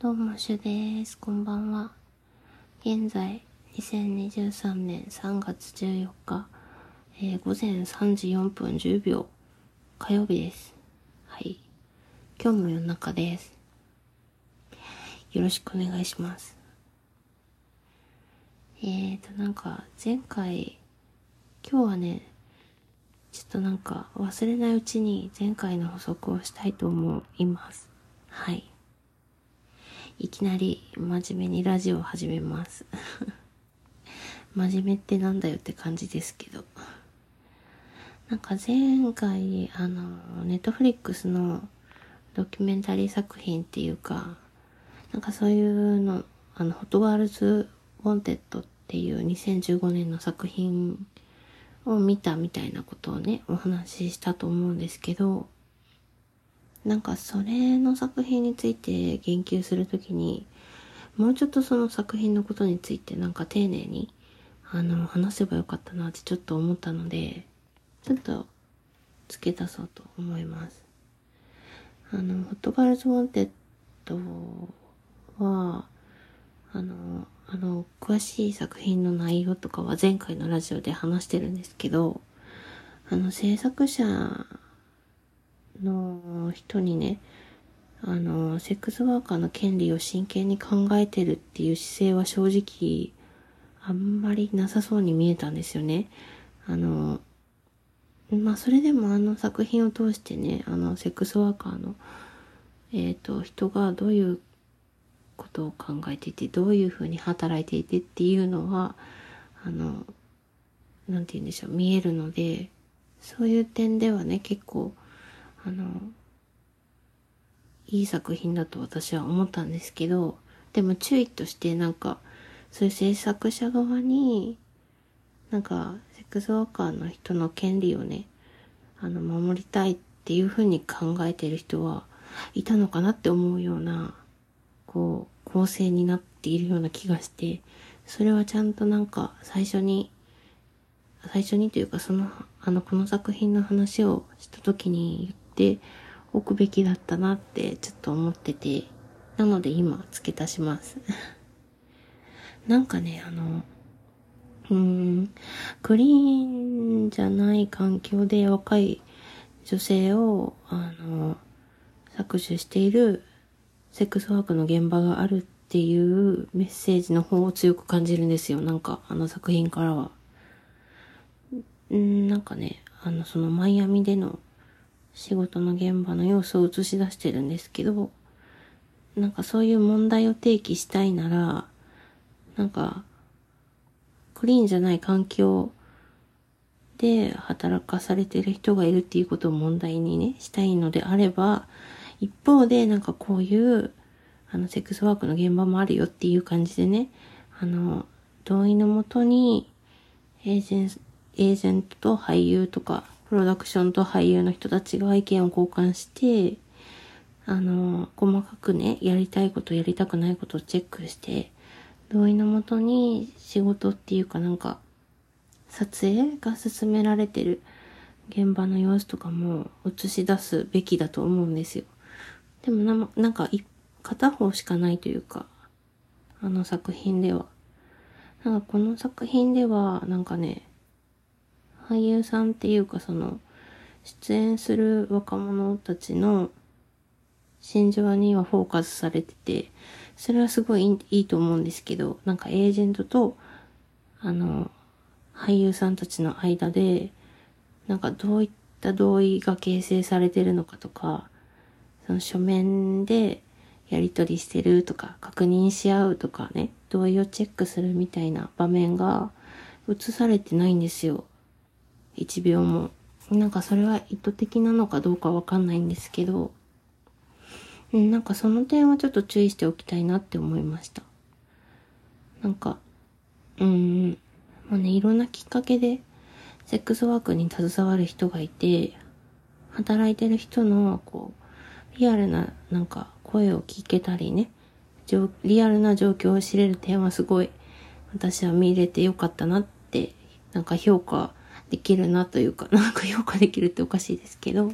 どうも、しゅです。こんばんは。現在、2023年3月14日、えー、午前3時4分10秒、火曜日です。はい。今日も夜中です。よろしくお願いします。えーと、なんか、前回、今日はね、ちょっとなんか忘れないうちに前回の補足をしたいと思います。はい。いきなり真面目にラジオを始めます。真面目ってなんだよって感じですけど。なんか前回、あの、ネットフリックスのドキュメンタリー作品っていうか、なんかそういうの、あの、ホットガールズ・ウォンテッドっていう2015年の作品を見たみたいなことをね、お話ししたと思うんですけど、なんかそれの作品について言及するときに、もうちょっとその作品のことについてなんか丁寧に、あの、話せばよかったなってちょっと思ったので、ちょっと付け足そうと思います。あの、ホットガールズ・ウォンテッドは、あの、あの、詳しい作品の内容とかは前回のラジオで話してるんですけど、あの、制作者の人にね、あの、セックスワーカーの権利を真剣に考えてるっていう姿勢は正直、あんまりなさそうに見えたんですよね。あの、まあ、それでもあの作品を通してね、あの、セックスワーカーの、えっ、ー、と、人がどういうことを考えていて、どういうふうに働いていてっていうのは、あの、なんて言うんでしょう、見えるので、そういう点ではね、結構、あの、いい作品だと私は思ったんですけど、でも注意としてなんか、そういう制作者側に、なんか、セックスワーカーの人の権利をね、あの、守りたいっていうふうに考えてる人はいたのかなって思うような、こう、構成になっているような気がして、それはちゃんとなんか最初に、最初にというかその、あの、この作品の話をした時にておくべきだったなってちょっと思ってて、なので今付け足します。なんかね、あの、うーん、クリーンじゃない環境で若い女性を、あの、搾取しているセックスワークの現場があるっていうメッセージの方を強く感じるんですよ。なんか、あの作品からは。んなんかね、あの、そのマイアミでの仕事の現場の様子を映し出してるんですけど、なんかそういう問題を提起したいなら、なんか、クリーンじゃない環境で働かされてる人がいるっていうことを問題にね、したいのであれば、一方でなんかこういう、あの、セックスワークの現場もあるよっていう感じでね、あの、同意のもとに、エージェン、エージェントと俳優とか、プロダクションと俳優の人たちが意見を交換して、あの、細かくね、やりたいこと、やりたくないことをチェックして、同意のもとに仕事っていうかなんか、撮影が進められてる現場の様子とかも映し出すべきだと思うんですよ。でもな、んか、片方しかないというか、あの作品では。なんかこの作品では、なんかね、俳優さんっていうかその、出演する若者たちの心情にはフォーカスされてて、それはすごいいいと思うんですけど、なんかエージェントと、あの、俳優さんたちの間で、なんかどういった同意が形成されてるのかとか、その書面でやり取りしてるとか、確認し合うとかね、同意をチェックするみたいな場面が映されてないんですよ。1秒も。なんかそれは意図的なのかどうかわかんないんですけど、うん、なんかその点はちょっと注意しておきたいなって思いました。なんか、うん、まあね、いろんなきっかけで、セックスワークに携わる人がいて、働いてる人の、こう、リアルな、なんか、声を聞けたりね、リアルな状況を知れる点はすごい、私は見れてよかったなって、なんか評価できるなというか、なんか評価できるっておかしいですけど、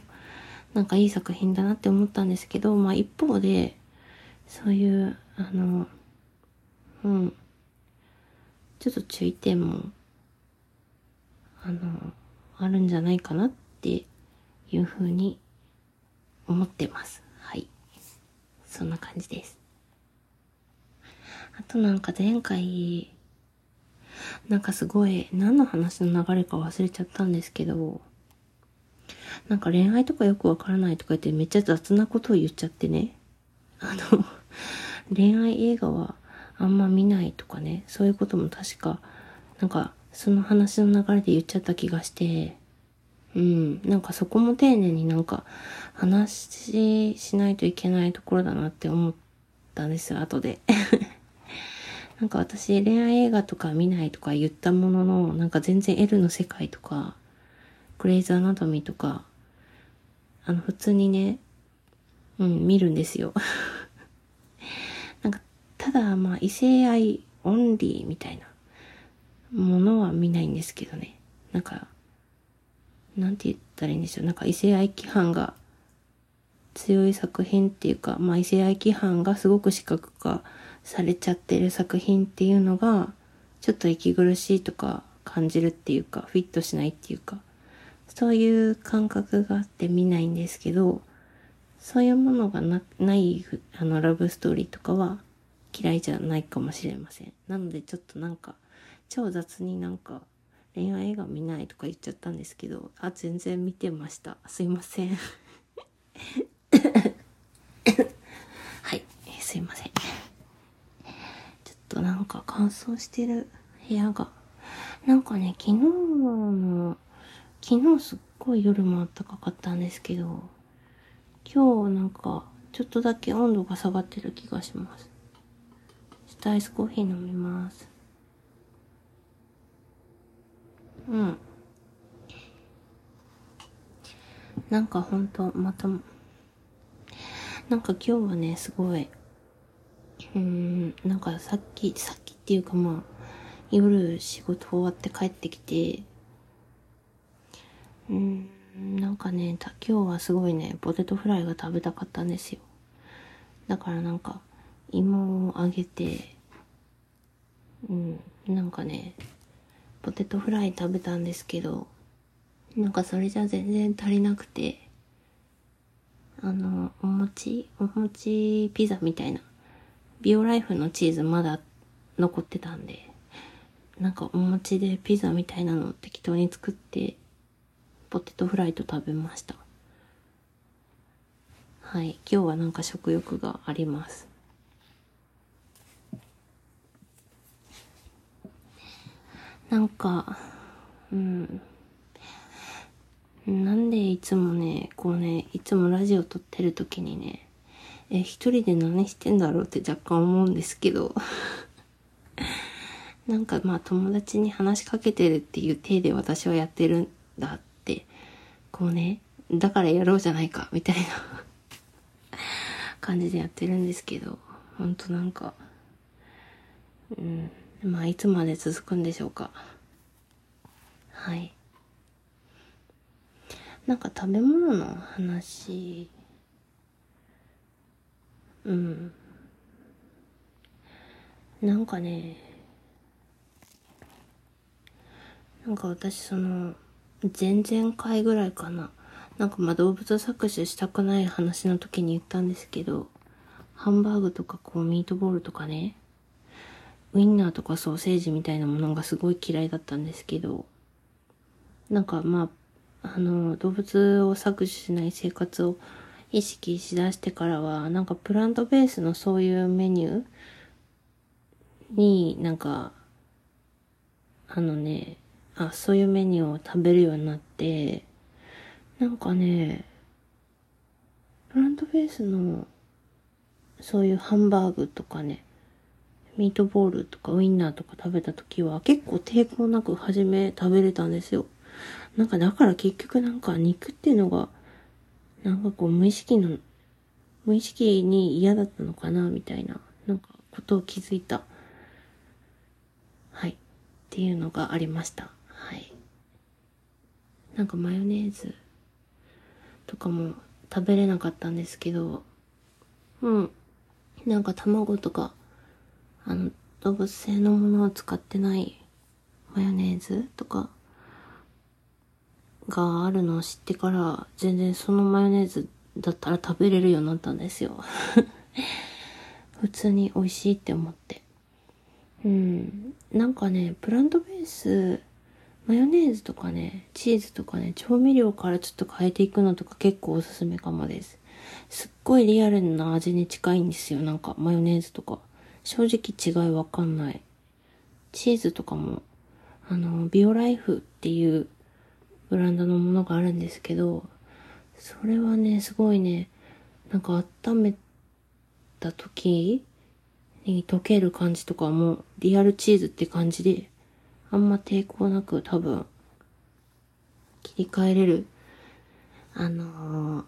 なんかいい作品だなって思ったんですけど、まあ一方で、そういう、あの、うん、ちょっと注意点も、あの、あるんじゃないかなっていうふうに思ってます。はい。そんな感じです。あとなんか前回、なんかすごい、何の話の流れか忘れちゃったんですけど、なんか恋愛とかよくわからないとか言ってめっちゃ雑なことを言っちゃってね。あの、恋愛映画はあんま見ないとかね、そういうことも確か、なんかその話の流れで言っちゃった気がして、うん、なんかそこも丁寧になんか話ししないといけないところだなって思ったんですよ、後で。なんか私恋愛映画とか見ないとか言ったものの、なんか全然 L の世界とか、グレイズアナトミーとか、あの普通にね、うん、見るんですよ。なんか、ただまあ異性愛オンリーみたいなものは見ないんですけどね。なんか、なんて言ったらいいんでしょう。なんか異性愛規範が強い作品っていうか、まあ異性愛規範がすごく視覚化されちゃってる作品っていうのが、ちょっと息苦しいとか感じるっていうか、フィットしないっていうか、そういう感覚があって見ないんですけど、そういうものがなないあのラブストーリーとかは嫌いじゃないかもしれません。なのでちょっとなんか超雑になんか恋愛映画見ないとか言っちゃったんですけど、あ、全然見てました。すいません。はい、えーすいません。となんか乾燥してる部屋が。なんかね、昨日の、昨日すっごい夜も暖かかったんですけど、今日なんかちょっとだけ温度が下がってる気がします。ちょっとアイスコーヒー飲みます。うん。なんかほんと、また、なんか今日はね、すごい、うん、なんかさっき、さっきっていうかまあ、夜仕事終わって帰ってきて、うん、なんかね、今日はすごいね、ポテトフライが食べたかったんですよ。だからなんか、芋をあげて、うん、なんかね、ポテトフライ食べたんですけど、なんかそれじゃ全然足りなくて、あの、お餅お餅ピザみたいな。ビオライフのチーズまだ残ってたんで、なんかお餅でピザみたいなのを適当に作って、ポテトフライと食べました。はい。今日はなんか食欲があります。なんか、うん。なんでいつもね、こうね、いつもラジオ撮ってる時にね、え、一人で何してんだろうって若干思うんですけど、なんかまあ友達に話しかけてるっていう体で私はやってるんだって、こうね、だからやろうじゃないか、みたいな。感じでやってるんですけど、ほんとなんか、うん、まあいつまで続くんでしょうか。はい。なんか食べ物の話、うん。なんかね、なんか私その、前々回ぐらいかな。なんかまあ動物搾取したくない話の時に言ったんですけど、ハンバーグとかこうミートボールとかね、ウインナーとかソーセージみたいなものがすごい嫌いだったんですけど、なんかまあ、あの、動物を搾取しない生活を意識しだしてからは、なんかプラントベースのそういうメニューになんか、あのね、あ、そういうメニューを食べるようになって、なんかね、プラントベースのそういうハンバーグとかね、ミートボールとかウインナーとか食べた時は結構抵抗なく初め食べれたんですよ。なんかだから結局なんか肉っていうのが、なんかこう無意識の、無意識に嫌だったのかなみたいな、なんかことを気づいた。はい。っていうのがありました。はい。なんかマヨネーズとかも食べれなかったんですけど、うん。なんか卵とか、あの、動物性のものを使ってないマヨネーズとかがあるのを知ってから全然そのマヨネーズだったら食べれるようになったんですよ。普通に美味しいって思って。うん。なんかねプラントベースマヨネーズとかねチーズとかね調味料からちょっと変えていくのとか結構おすすめかもです。すっごいリアルな味に近いんですよ。なんかマヨネーズとか。正直違いわかんない。チーズとかもあのビオライフっていうブランドのものがあるんですけど、それはね、すごいね、なんか温めた時に溶ける感じとかもリアルチーズって感じで、あんま抵抗なく多分、切り替えれる、あの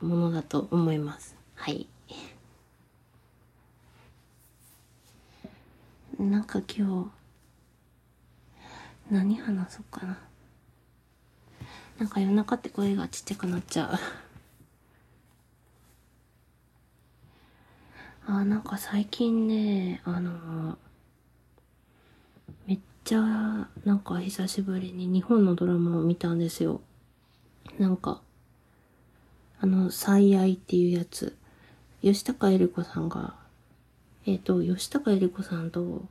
ー、ものだと思います。はい。なんか今日、何話そうかな。なんか夜中って声がちっちゃくなっちゃうあ、なんか最近ね、あのめっちゃ、なんか久しぶりに日本のドラマを見たんですよ。なんか、あの、最愛っていうやつ。吉高恵里子さんが、えっ、ー、と、吉高恵里子さんと、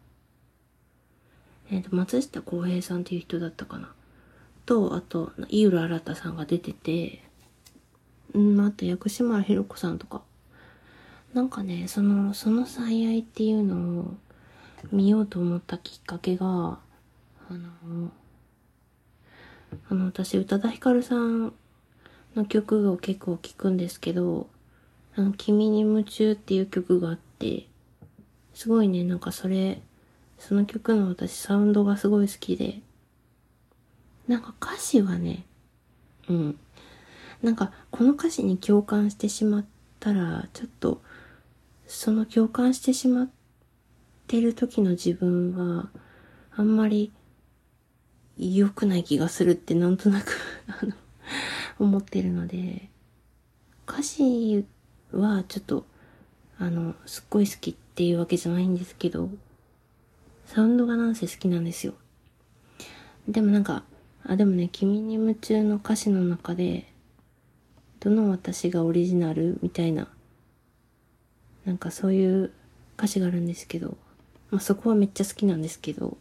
えっ、ー、と、松下洸平さんっていう人だったかな。と、あと、井浦新さんが出てて、うん、あと薬師丸ひろ子さんとか。なんかね、その、その最愛っていうのを見ようと思ったきっかけが、あの、あの、私、宇多田ヒカルさんの曲を結構聴くんですけど、あの、君に夢中っていう曲があって、すごいね、なんかそれ、その曲の私サウンドがすごい好きで、なんか歌詞はね、うん。なんかこの歌詞に共感してしまったら、ちょっと、その共感してしまってる時の自分は、あんまり良くない気がするってなんとなく あの、思ってるので、歌詞はちょっと、あの、すっごい好きっていうわけじゃないんですけど、サウンドがなんせ好きなんですよ。でもなんか、あ、でもね、君に夢中の歌詞の中で、どの私がオリジナルみたいな、なんかそういう歌詞があるんですけど、まあそこはめっちゃ好きなんですけど、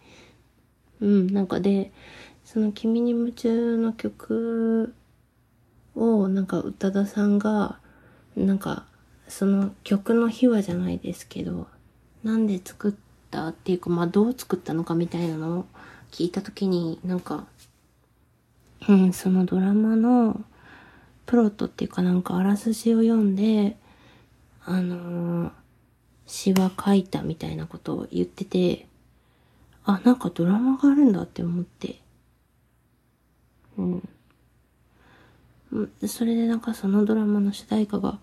うん、なんかで、その君に夢中の曲を、なんか宇多田さんが、なんか、その曲の秘話じゃないですけど、なんで作ったっていうか、まあどう作ったのかみたいなのを、聞いた時になんか、うん、そのドラマのプロットっていうかなんかあらすじを読んで、あのー、詩は書いたみたいなことを言ってて、あ、なんかドラマがあるんだって思って。うん。それでなんかそのドラマの主題歌が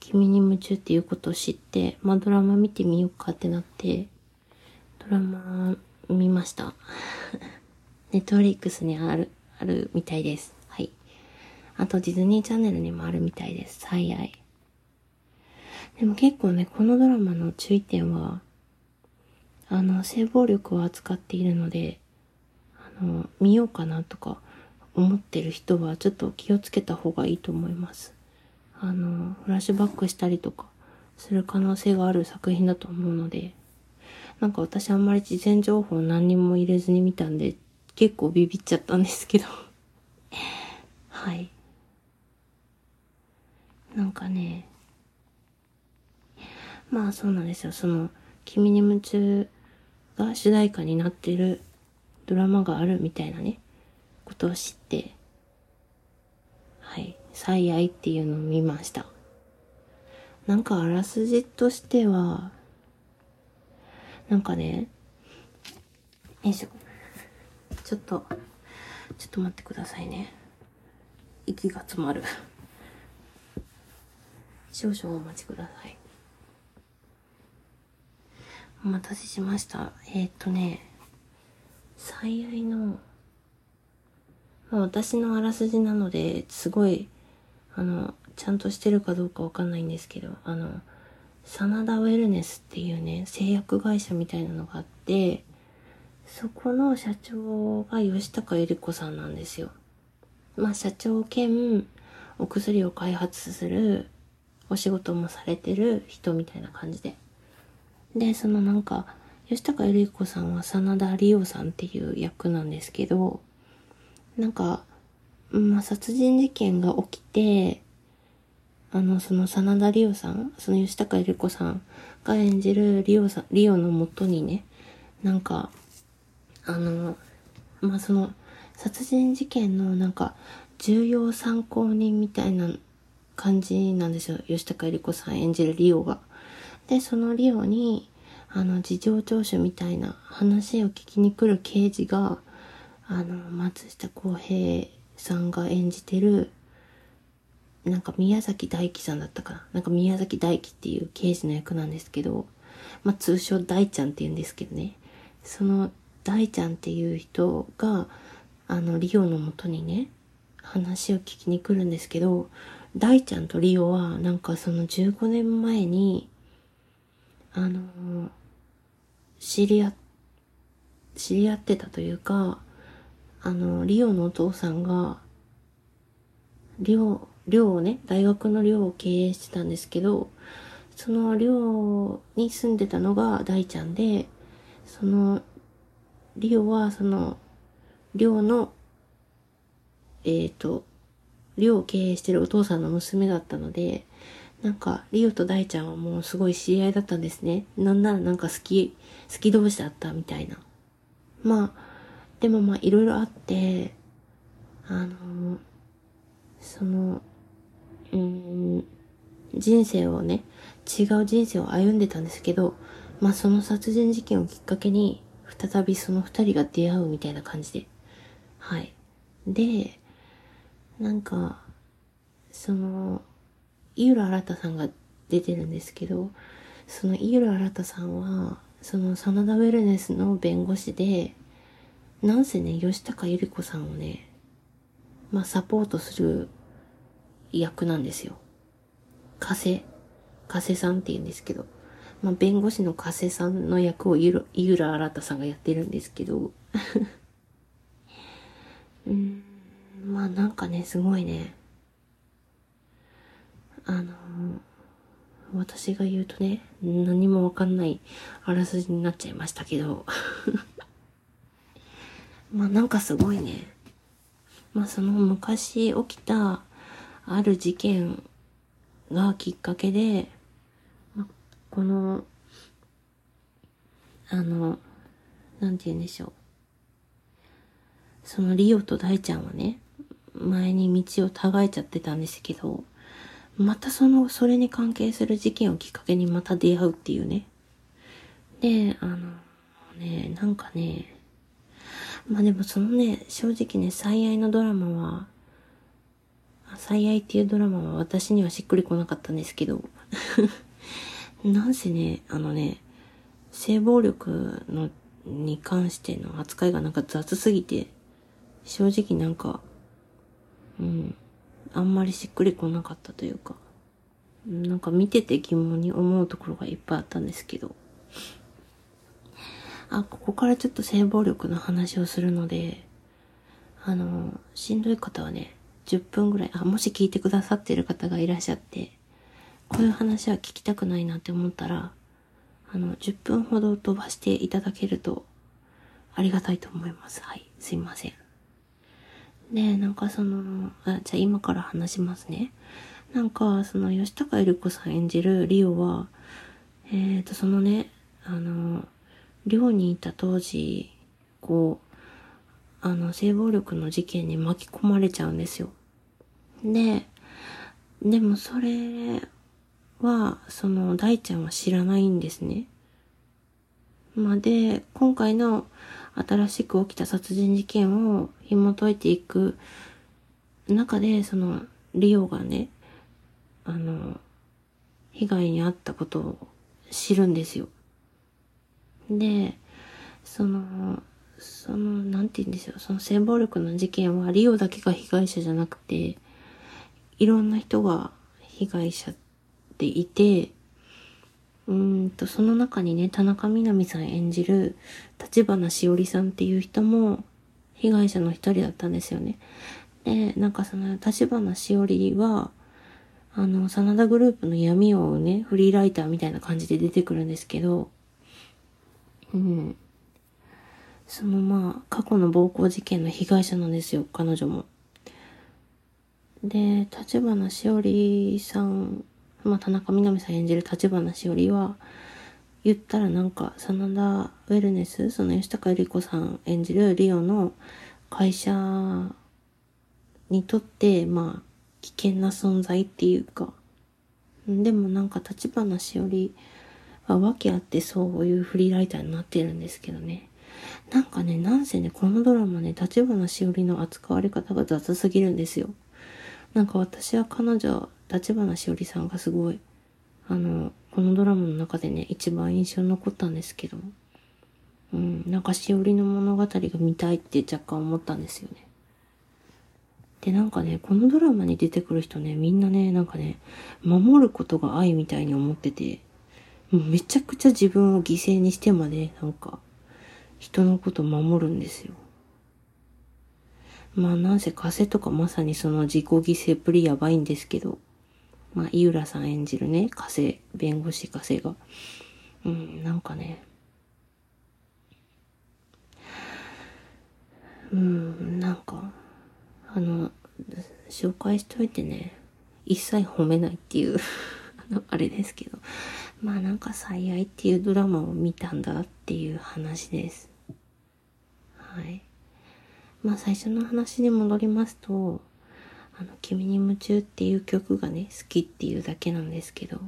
君に夢中っていうことを知って、まあドラマ見てみようかってなって、ドラマ見ました。ネットフリックスにある、あるみたいです。はい。あとディズニーチャンネルにもあるみたいです。最愛。でも結構ね、このドラマの注意点は、あの、性暴力を扱っているので、あの、見ようかなとか思ってる人はちょっと気をつけた方がいいと思います。あの、フラッシュバックしたりとかする可能性がある作品だと思うので、なんか私あんまり事前情報何にも入れずに見たんで、結構ビビっちゃったんですけど はい。なんかね、まあそうなんですよ。その、君に夢中が主題歌になってるドラマがあるみたいなね、ことを知って、はい、最愛っていうのを見ました。なんかあらすじとしては、なんかね、よいしょ。ちょっと、ちょっと待ってくださいね。息が詰まる。少々お待ちください。お待たせしました。えー、っとね、最愛の、まあ、私のあらすじなので、すごい、あの、ちゃんとしてるかどうかわかんないんですけど、あの、真田ウェルネスっていうね、製薬会社みたいなのがあって、そこの社長が吉高由里子さんなんですよ。まあ社長兼お薬を開発するお仕事もされてる人みたいな感じで。で、そのなんか、吉高由里子さんは真田理央さんっていう役なんですけど、なんか、まあ、殺人事件が起きて、あの、その真田理央さん、その吉高由里子さんが演じるリオさん、リオのもとにね、なんか、あの、まあ、その、殺人事件のなんか、重要参考人みたいな感じなんですよ。吉高由里子さん演じるリオが。で、そのリオに、あの、事情聴取みたいな話を聞きに来る刑事が、あの、松下洸平さんが演じてる、なんか宮崎大輝さんだったかな？なんか宮崎大輝っていう刑事の役なんですけど、まあ、通称大ちゃんって言うんですけどね。その大ちゃんっていう人が、あの、リオのもとにね、話を聞きに来るんですけど、大ちゃんとリオは、なんかその15年前に、あの知り合、知り合ってたというか、あの、リオのお父さんが、寮、寮をね、大学の寮を経営してたんですけど、その寮に住んでたのが大ちゃんで、その、リオはその、寮の、えっ、ー、と、寮を経営してるお父さんの娘だったので、なんか、リオと大ちゃんはもうすごい知り合いだったんですね。なんならなんか好き、好き同士だったみたいな。まあ、でもまあいろいろあって、あの、その、うん、人生をね、違う人生を歩んでたんですけど、まあその殺人事件をきっかけに、再びその二人が出会うみたいな感じで。はい。で、なんか、その、井浦新さんが出てるんですけど、その井浦新さんは、その真田ウェルネスの弁護士で、なんせね、吉高由里子さんをね、まあサポートする役なんですよ。加瀬、加瀬さんって言うんですけど、まあ弁護士の加瀬さんの役を井浦新さんがやってるんですけど、うん、まあなんかね、すごいね、あの私が言うとね、何もわかんないあらすじになっちゃいましたけど まあなんかすごいね。まあその昔起きたある事件がきっかけで、この、あの、なんて言うんでしょう。そのリオと大ちゃんはね、前に道をたがえちゃってたんですけど、またその、それに関係する事件をきっかけにまた出会うっていうね。で、あの、ね、なんかね、まあでもそのね、正直ね、最愛のドラマは、最愛っていうドラマは私にはしっくりこなかったんですけど、なんせね、あのね、性暴力の、に関しての扱いがなんか雑すぎて、正直なんか、うん、あんまりしっくりこなかったというか、なんか見てて疑問に思うところがいっぱいあったんですけど、あ、ここからちょっと性暴力の話をするので、あの、しんどい方はね、10分ぐらい、あ、もし聞いてくださってる方がいらっしゃって、こういう話は聞きたくないなって思ったら、あの、10分ほど飛ばしていただけると、ありがたいと思います。はい。すいません。で、なんかその、あ、じゃあ今から話しますね。なんか、その、吉高由里子さん演じるリオは、えっ、ー、と、そのね、あの、寮にいた当時、こう、あの、性暴力の事件に巻き込まれちゃうんですよ。で、でもそれは、その、大ちゃんは知らないんですね。まあ、で、今回の新しく起きた殺人事件を紐解いていく中で、その、リオがね、あの、被害に遭ったことを知るんですよ。で、その、その、なんて言うんですよ、その性暴力の事件はリオだけが被害者じゃなくて、いろんな人が被害者でいて、うんと、その中にね、田中みな実さん演じる、立花しおりさんっていう人も、被害者の一人だったんですよね。で、なんかその、立花しおりは、あの、真田グループの闇をね、フリーライターみたいな感じで出てくるんですけど、うん。そのまあ、過去の暴行事件の被害者なんですよ、彼女も。で、立花しおりさんまあ、田中みな実さん演じる立花しおりは、言ったらなんか、真田ウェルネス、その吉高由里子さん演じるリオの会社にとって、まあ、危険な存在っていうか、でもなんか立花しおりは訳あってそういうフリーライターになってるんですけどね。なんかね、なんせね、このドラマね、立花しおりの扱われ方が雑すぎるんですよ。なんか私は彼女、立花しおりさんがすごい、あの、このドラマの中でね、一番印象に残ったんですけど、うん、なんかしおりの物語が見たいって若干思ったんですよね。で、なんかね、このドラマに出てくる人ね、みんなね、なんかね、守ることが愛みたいに思ってて、めちゃくちゃ自分を犠牲にしてまで、なんか、人のこと守るんですよ。まあなんせ加瀬とかまさにその自己犠牲プリやばいんですけど、まあ井浦さん演じるね、加瀬、弁護士加瀬が。うん、なんかね、うん、なんか、あの、紹介しといてね、一切褒めないっていうあの、あれですけど、まあなんか最愛っていうドラマを見たんだっていう話です。はい。まあ最初の話に戻りますと、あの、君に夢中っていう曲がね、好きっていうだけなんですけど、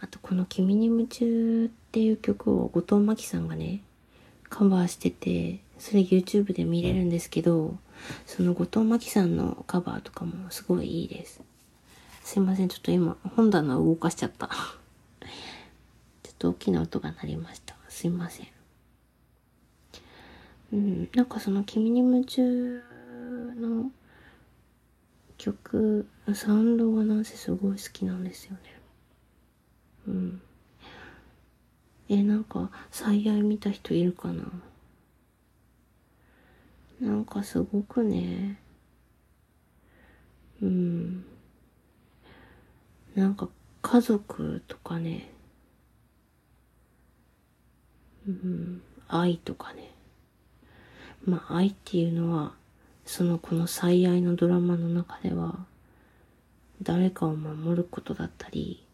あとこの君に夢中っていう曲を後藤真希さんがね、カバーしてて、それ YouTube で見れるんですけど、その後藤真希さんのカバーとかもすごいいいです。すいません、ちょっと今本棚を動かしちゃった。ちょっと大きな音が鳴りました。すいません。うん、なんかその君に夢中の曲、サウンドがなんせすごい好きなんですよね。うん。え、なんか、最愛見た人いるかな？なんかすごくね、うん。なんか家族とかね、うん、愛とかね。まあ愛っていうのは、そのこの最愛のドラマの中では、誰かを守ることだったり、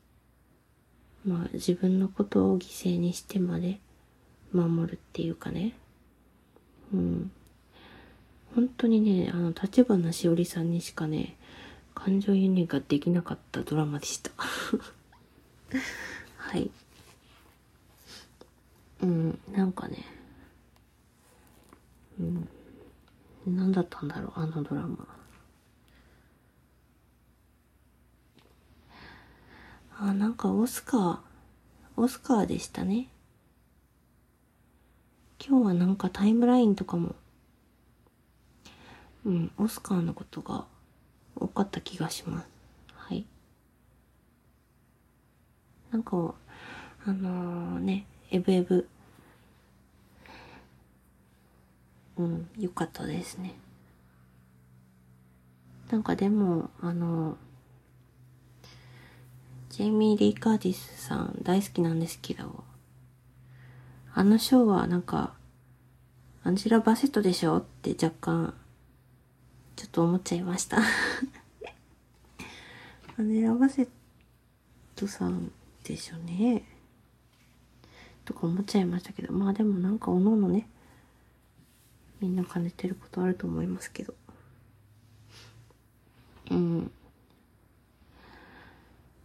まあ自分のことを犠牲にしてまで守るっていうかね。うん。本当にね、あの、立花しおりさんにしかね、感情輸入ができなかったドラマでした はい。うん、なんかね、うん。何だったんだろう、あのドラマ。あ、なんかオスカー、オスカーでしたね。今日はなんかタイムラインとかも、うん、オスカーのことが多かった気がします。はい。なんか、あのー、ね、エブエブうん、よかったですね。なんかでも、あの、ジェイミー・リー・カーティスさん大好きなんですけど、あのショーはなんか、アンジェラ・バセットでしょって若干、ちょっと思っちゃいましたアンジェラ・ バセットさんでしょね。とか思っちゃいましたけど、まあでもなんかおのおのね、みんな兼ねてることあると思いますけど。うん。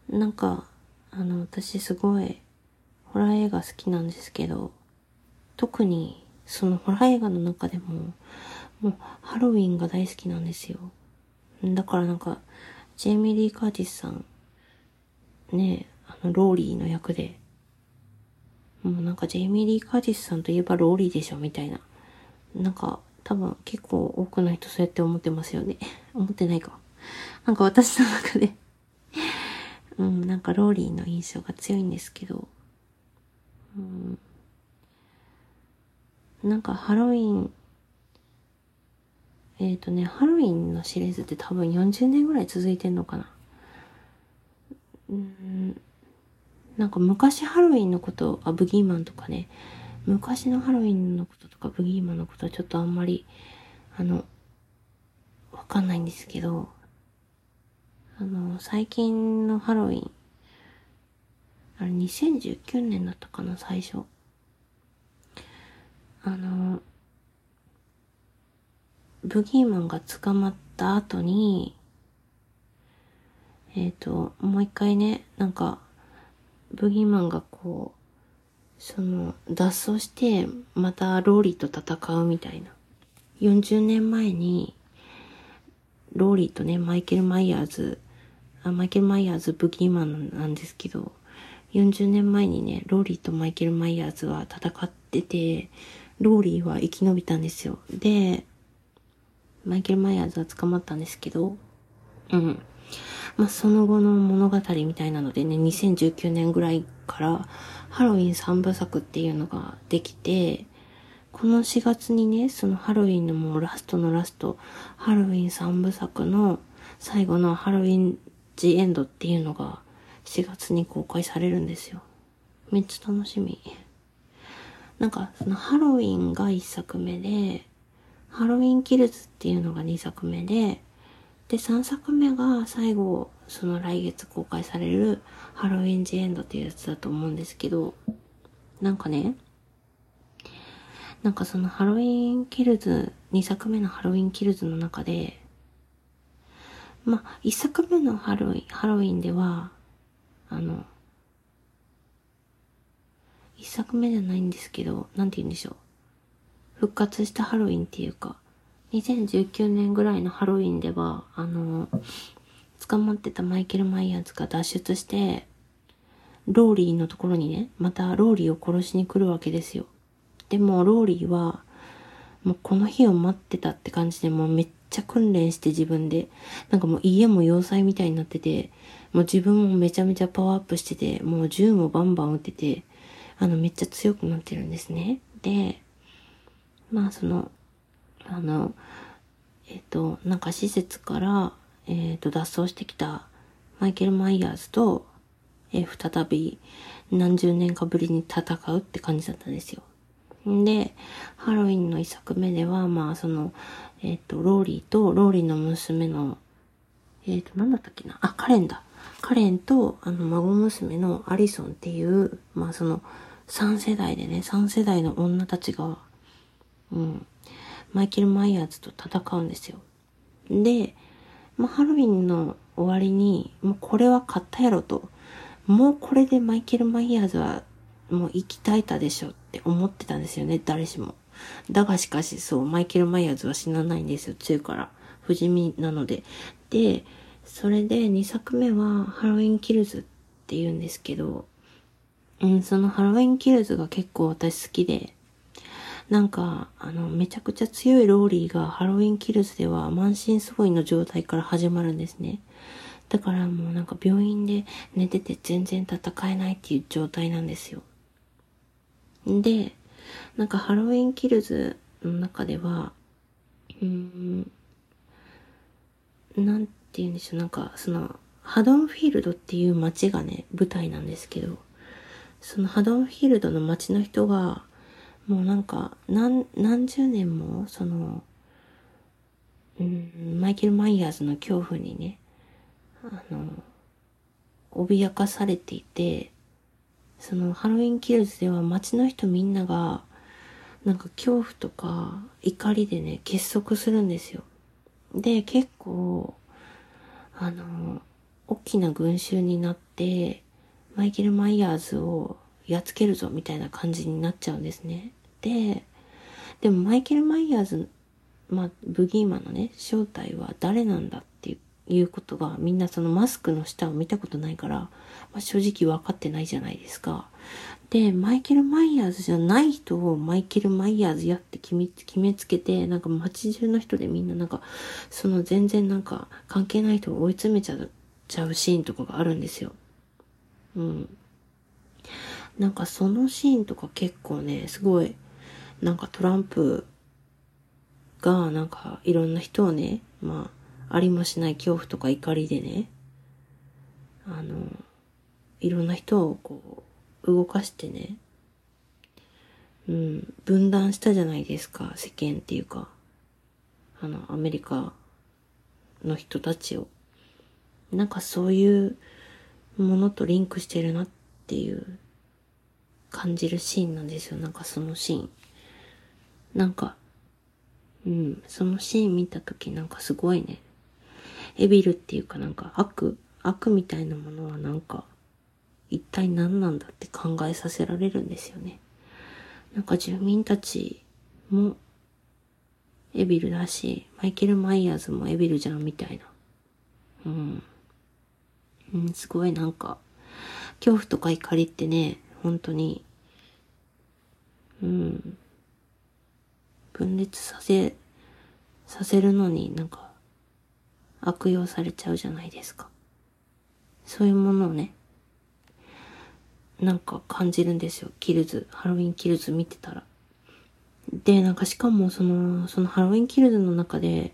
なんか、あの、私すごい、ホラー映画好きなんですけど、特に、そのホラー映画の中でも、もう、ハロウィンが大好きなんですよ。だからなんか、ジェイミー・リー・カーティスさん、ねあの、ローリーの役で、もうなんかジェイミー・リー・カーティスさんといえばローリーでしょ、みたいななんか、多分結構多くの人そうやって思ってますよね。思ってないか。なんか私の中で うん、なんかローリーの印象が強いんですけど、うん、なんかハロウィン、えっ、ー、とね、ハロウィンのシリーズって多分40年ぐらい続いてんのかな。うん、なんか昔ハロウィンのこと、あ、ブギーマンとかね、昔のハロウィンのこととかブギーマンのことはちょっとあんまり、あの、わかんないんですけど、あの、最近のハロウィン、あれ2019年だったかな、最初。あの、ブギーマンが捕まった後に、えっ、ー、と、もう一回ね、なんか、ブギーマンがこう、その、脱走して、またローリーと戦うみたいな。40年前に、ローリーとね、マイケル・マイヤーズ、あマイケル・マイヤーズブギーマンなんですけど、40年前にね、ローリーとマイケル・マイヤーズは戦ってて、ローリーは生き延びたんですよ。で、マイケル・マイヤーズは捕まったんですけど、うん。まあ、その後の物語みたいなのでね、2019年ぐらいからハロウィン3部作っていうのができて、この4月にね、そのハロウィンのもうラストのラスト、ハロウィン3部作の最後のハロウィンジエンドっていうのが4月に公開されるんですよ。めっちゃ楽しみ。なんか、そのハロウィンが1作目で、ハロウィンキルズっていうのが2作目で、で、3作目が最後、その来月公開されるハロウィンジエンドっていうやつだと思うんですけど、なんかね、なんかそのハロウィンキルズ、2作目のハロウィンキルズの中で、ま、1作目のハロウィン、ハロウィンでは、あの、1作目じゃないんですけど、なんて言うんでしょう。復活したハロウィンっていうか、2019年ぐらいのハロウィンでは、あの、捕まってたマイケル・マイヤーズが脱出して、ローリーのところにね、またローリーを殺しに来るわけですよ。でも、ローリーは、もうこの日を待ってたって感じで、もうめっちゃ訓練して自分で、なんかもう家も要塞みたいになってて、もう自分もめちゃめちゃパワーアップしてて、もう銃もバンバン撃ってて、あの、めっちゃ強くなってるんですね。で、まあその、あの、えっ、と、なんか施設から、えっ、ー、と、脱走してきたマイケル・マイヤーズと、えー、再び何十年かぶりに戦うって感じだったんですよ。で、ハロウィンの一作目では、まあ、その、えっ、ー、と、ローリーと、ローリーの娘の、えっ、と、なんだったっけな？あ、カレンだ。カレンと、あの、孫娘のアリソンっていう、まあ、その、3世代でね、3世代の女たちが、うん、マイケル・マイヤーズと戦うんですよ。で、まあ、ハロウィンの終わりに、もうこれは勝ったやろと。もうこれでマイケル・マイヤーズはもう生き絶えたでしょって思ってたんですよね、誰しも。だがしかしそう、マイケル・マイヤーズは死なないんですよ、強いから。不死身なので。で、それで2作目はハロウィン・キルズって言うんですけど、うん、そのハロウィン・キルズが結構私好きで、なんか、あの、めちゃくちゃ強いローリーがハロウィン・キルズでは満身創痍の状態から始まるんですね。だからもうなんか病院で寝てて全然戦えないっていう状態なんですよ。で、なんかハロウィンキルズの中では、うん、なんて言うんでしょう、なんかその、ハドンフィールドっていう街がね、舞台なんですけど、そのハドンフィールドの街の人が、もうなんか、何、何十年も、その、うん、マイケル・マイヤーズの恐怖にね、あの、脅かされていて、そのハロウィンキルズでは街の人みんなが、なんか恐怖とか怒りでね、結束するんですよ。で、結構、あの、大きな群衆になって、マイケル・マイヤーズをやっつけるぞみたいな感じになっちゃうんですね。で、でもマイケル・マイヤーズ、まあ、ブギーマンのね、正体は誰なんだっていうことがみんなそのマスクの下を見たことないから、まあ、正直分かってないじゃないですか。で、マイケル・マイヤーズじゃない人をマイケル・マイヤーズやって決め決めつけて、なんか街中の人でみんななんか、その全然なんか関係ない人を追い詰めちゃうシーンとかがあるんですよ。うん。なんかそのシーンとか結構ね、すごい、なんかトランプがなんかいろんな人をね、まあ、ありもしない恐怖とか怒りでね、あの、いろんな人をこう、動かしてね、うん、分断したじゃないですか、世間っていうか、あの、アメリカの人たちを。なんかそういうものとリンクしてるなっていう感じるシーンなんですよ。なんかそのシーン。なんか、うん、そのシーン見たときなんかすごいね、エビルっていうかなんか悪、悪みたいなものはなんか、一体何なんだって考えさせられるんですよね。なんか住民たちもエビルだし、マイケル・マイヤーズもエビルじゃんみたいな。うん。うん、すごいなんか、恐怖とか怒りってね、本当に、うん、分裂させ、させるのになんか、悪用されちゃうじゃないですか。そういうものをね、なんか感じるんですよ。キルズ、ハロウィンキルズ見てたら。で、なんかしかもその、そのハロウィンキルズの中で、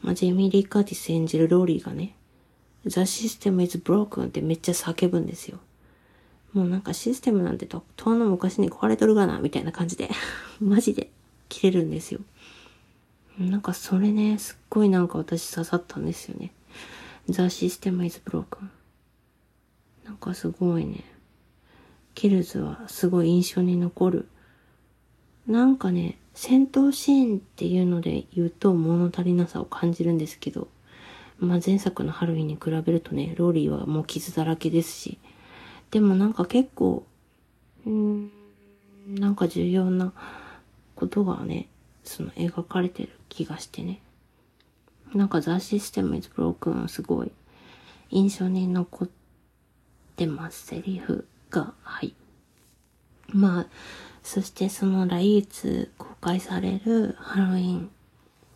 まあ、ジェイミー・リー・カーティス演じるローリーがね、The system is broken ってめっちゃ叫ぶんですよ。もうなんかシステムなんてと、とうの昔に壊れとるがな、みたいな感じで、マジで切れるんですよ。なんかそれね、すっごいなんか私刺さったんですよね。The system is broken. なんかすごいね。キルズはすごい印象に残る。なんかね、戦闘シーンっていうので言うと物足りなさを感じるんですけど、まあ前作のハロウィンに比べるとね、ローリーはもう傷だらけですし、でもなんか結構、うーん、なんか重要なことがね、その描かれてる気がしてね。なんかザ・システム・イズ・ブロークンすごい印象に残ってます、セリフが。はい。まあ、そしてその来月公開されるハロウィン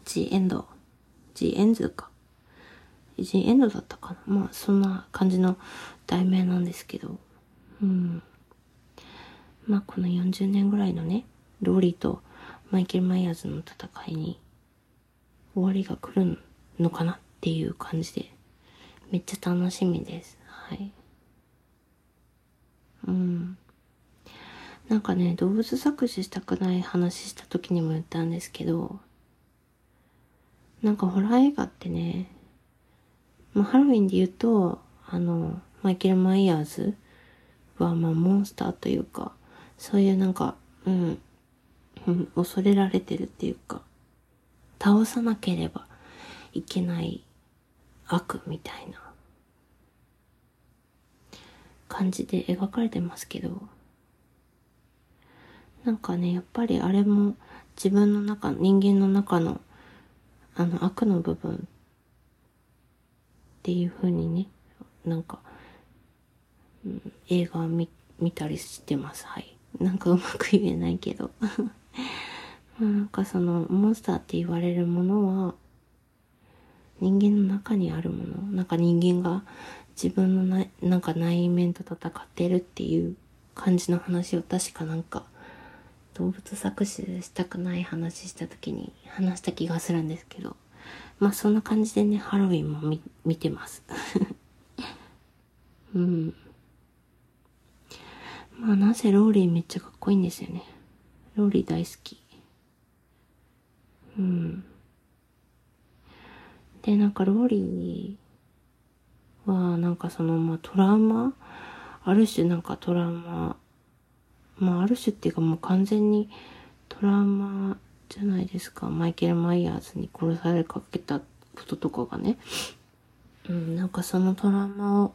G エンド、G エンズか。G エンドだったかな。まあ、そんな感じの題名なんですけど。うん。まあ、この40年ぐらいのね、ローリーとマイケル・マイヤーズの戦いに終わりが来るのかなっていう感じで、めっちゃ楽しみです。はい。うん。なんかね、動物搾取したくない話した時にも言ったんですけど、なんかホラー映画ってね、まあ、ハロウィンで言うと、あの、マイケル・マイヤーズは、まあ、モンスターというか、そういうなんか、うん、うん、恐れられてるっていうか、倒さなければいけない悪みたいな感じで描かれてますけど、なんかね、やっぱりあれも自分の中、人間の中のあの悪の部分っていう風にね、なんか、うん、映画見たりしてます。はい。なんかうまく言えないけど。なんかそのモンスターって言われるものは人間の中にあるもの。なんか人間が自分のななんか内面と戦ってるっていう感じの話を確かなんか動物搾取したくない話した時に話した気がするんですけど。まあそんな感じでね、ハロウィンも見てます。うん。まあなぜローリーめっちゃかっこいいんですよね。ローリー大好き。うん。で、なんかローリーはなんかそのまあトラウマ？ある種なんかトラウマまあある種っていうかもう完全にトラウマじゃないですか。マイケル・マイヤーズに殺されかけたこととかがね。うん、なんかそのトラウマを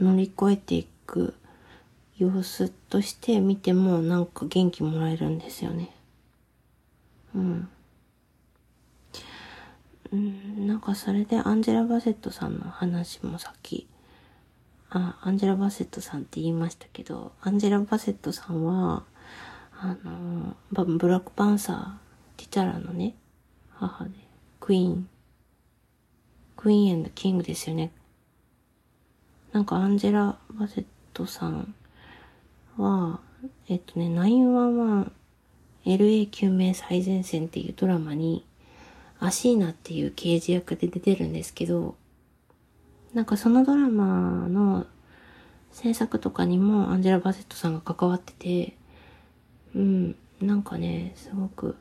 乗り越えていく様子として見てもなんか元気もらえるんですよね。うん。うん、なんかそれでアンジェラ・バセットさんの話もさっき、あ、アンジェラ・バセットさんって言いましたけど、アンジェラ・バセットさんは、あの、ブラックパンサー、ティチャラのね、母で、クイーン、クイーンキングですよね。なんかアンジェラ・バセットさんは、えっとね、911 LA 救命最前線っていうドラマに、アシーナっていう刑事役で出てるんですけど、なんかそのドラマの制作とかにもアンジェラ・バセットさんが関わってて、うん、なんかね、すごく、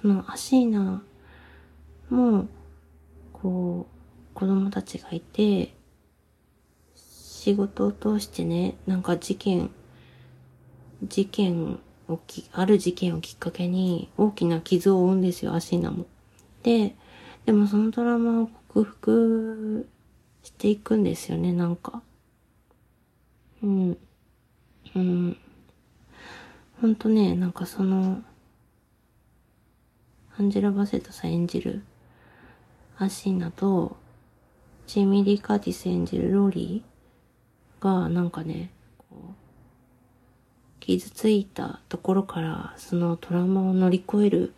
そのアシーナも、こう、子供たちがいて、仕事を通してね、なんか事件、事件をき、ある事件をきっかけに大きな傷を負うんですよ、アシーナも。で、でもそのドラマを克服していくんですよね、なんか。うん。うん。ほんとね、なんかその、アンジェラ・バセットさん演じるアシーナと、ジェミリー・カーティス演じるローリーが、なんかね、こう、傷ついたところから、そのトラウマを乗り越える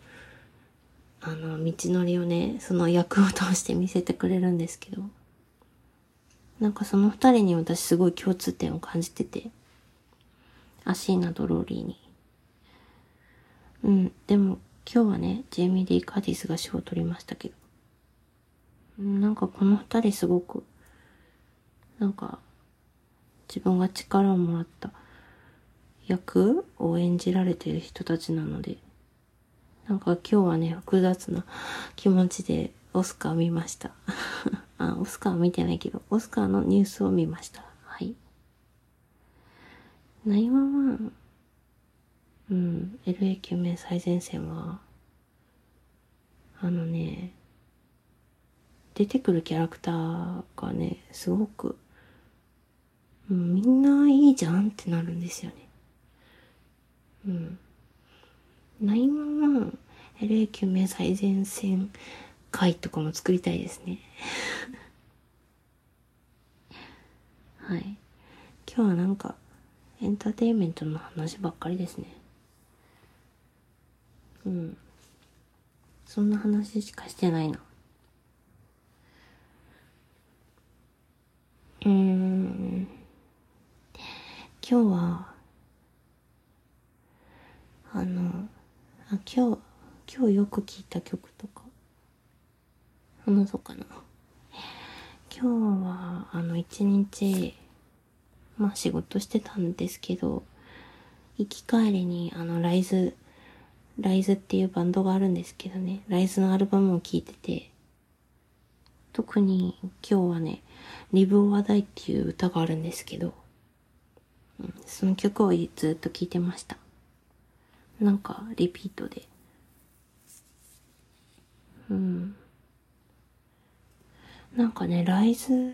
あの、道のりをね、その役を通して見せてくれるんですけど、なんかその二人に私すごい共通点を感じてて、アシーナとローリーに。うん、でも今日はね、ジェイミー・リー・カーティスが賞を取りましたけど、なんかこの二人すごく、なんか、自分が力をもらった役を演じられている人たちなので、なんか今日はね、複雑な気持ちでオスカー見ました。あ、オスカー見てないけど、オスカーのニュースを見ました。はい。911、うん、LA 救命最前線は、あのね、出てくるキャラクターがね、すごく、うん、みんないいじゃんってなるんですよね。うん。911 LA 救命最前線会とかも作りたいですね。はい。今日はなんか、エンターテインメントの話ばっかりですね。うん。そんな話しかしてないな。うーん。今日は、あの、あ、今日、今日よく聴いた曲とか、話そうかな。今日は、あの、一日、まあ仕事してたんですけど、行き帰りに、あの、ライズ、ライズっていうバンドがあるんですけどね、ライズのアルバムを聴いてて、特に今日はね、リブ・オア・ダイっていう歌があるんですけど、うん、その曲をずっと聴いてました。なんか、リピートで。うん。なんかね、ライズ